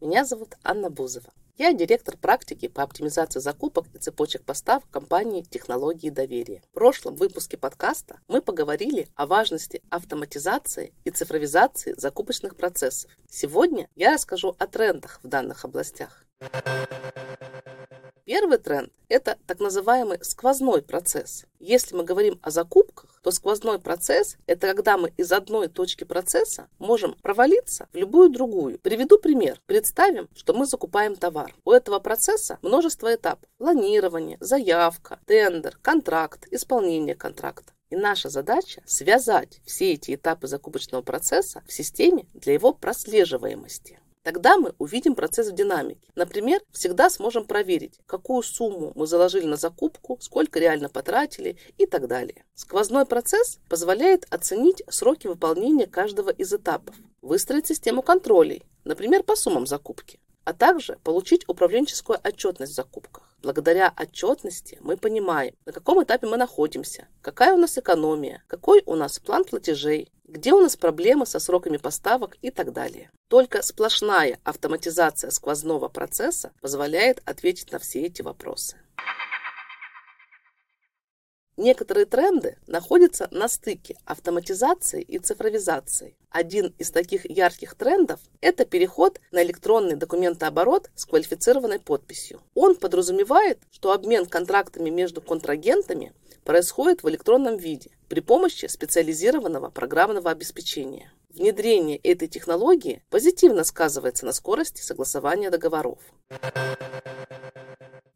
Меня зовут Анна Бузова. Я директор практики по оптимизации закупок и цепочек поставок компании «Технологии доверия». В прошлом выпуске подкаста мы поговорили о важности автоматизации и цифровизации закупочных процессов. Сегодня я расскажу о трендах в данных областях. Первый тренд – это так называемый сквозной процесс. Если мы говорим о закупках, то сквозной процесс – это когда мы из одной точки процесса можем провалиться в любую другую. Приведу пример. Представим, что мы закупаем товар. У этого процесса множество этапов. Планирование, заявка, тендер, контракт, исполнение контракта. И наша задача связать все эти этапы закупочного процесса в системе для его прослеживаемости. Тогда мы увидим процесс в динамике. Например, всегда сможем проверить, какую сумму мы заложили на закупку, сколько реально потратили и так далее. Сквозной процесс позволяет оценить сроки выполнения каждого из этапов, выстроить систему контролей, например, по суммам закупки, а также получить управленческую отчетность в закупках. Благодаря отчетности мы понимаем, на каком этапе мы находимся, какая у нас экономия, какой у нас план платежей, где у нас проблемы со сроками поставок и так далее. Только сплошная автоматизация сквозного процесса позволяет ответить на все эти вопросы. Некоторые тренды находятся на стыке автоматизации и цифровизации. Один из таких ярких трендов – это переход на электронный документооборот с квалифицированной подписью. Он подразумевает, что обмен контрактами между контрагентами происходит в электронном виде при помощи специализированного программного обеспечения. Внедрение этой технологии позитивно сказывается на скорости согласования договоров.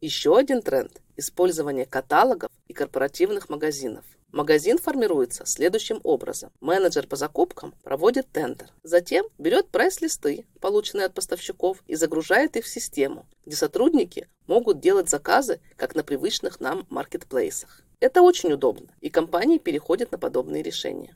Еще один тренд – использование каталогов и корпоративных магазинов. Магазин формируется следующим образом. Менеджер по закупкам проводит тендер. Затем берет прайс-листы, полученные от поставщиков, и загружает их в систему, где сотрудники могут делать заказы, как на привычных нам маркетплейсах. Это очень удобно, и компании переходят на подобные решения.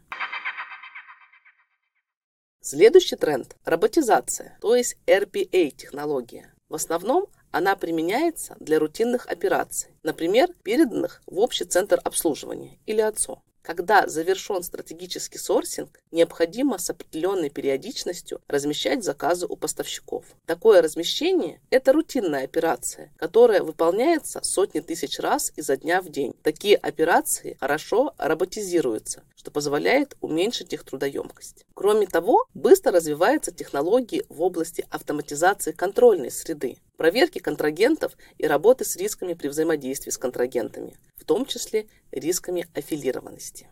Следующий тренд – роботизация, то есть RPA-технология. В основном она применяется для рутинных операций, например, переданных в общий центр обслуживания или ОЦО. Когда завершен стратегический сорсинг, необходимо с определенной периодичностью размещать заказы у поставщиков. Такое размещение – это рутинная операция, которая выполняется сотни тысяч раз изо дня в день. Такие операции хорошо роботизируются, что позволяет уменьшить их трудоемкость. Кроме того, быстро развиваются технологии в области автоматизации контрольной среды, проверки контрагентов и работы с рисками при взаимодействии с контрагентами, в том числе рисками аффилированности.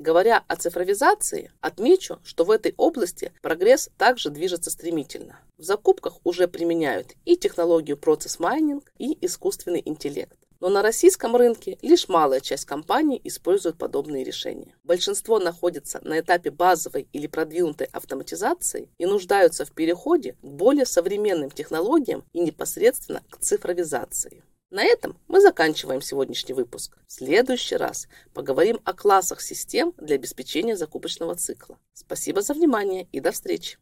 Говоря о цифровизации, отмечу, что в этой области прогресс также движется стремительно. В закупках уже применяют и технологию процесс-майнинг, и искусственный интеллект. Но на российском рынке лишь малая часть компаний использует подобные решения. Большинство находится на этапе базовой или продвинутой автоматизации и нуждаются в переходе к более современным технологиям и непосредственно к цифровизации. На этом мы заканчиваем сегодняшний выпуск. В следующий раз поговорим о классах систем для обеспечения закупочного цикла. Спасибо за внимание и до встречи.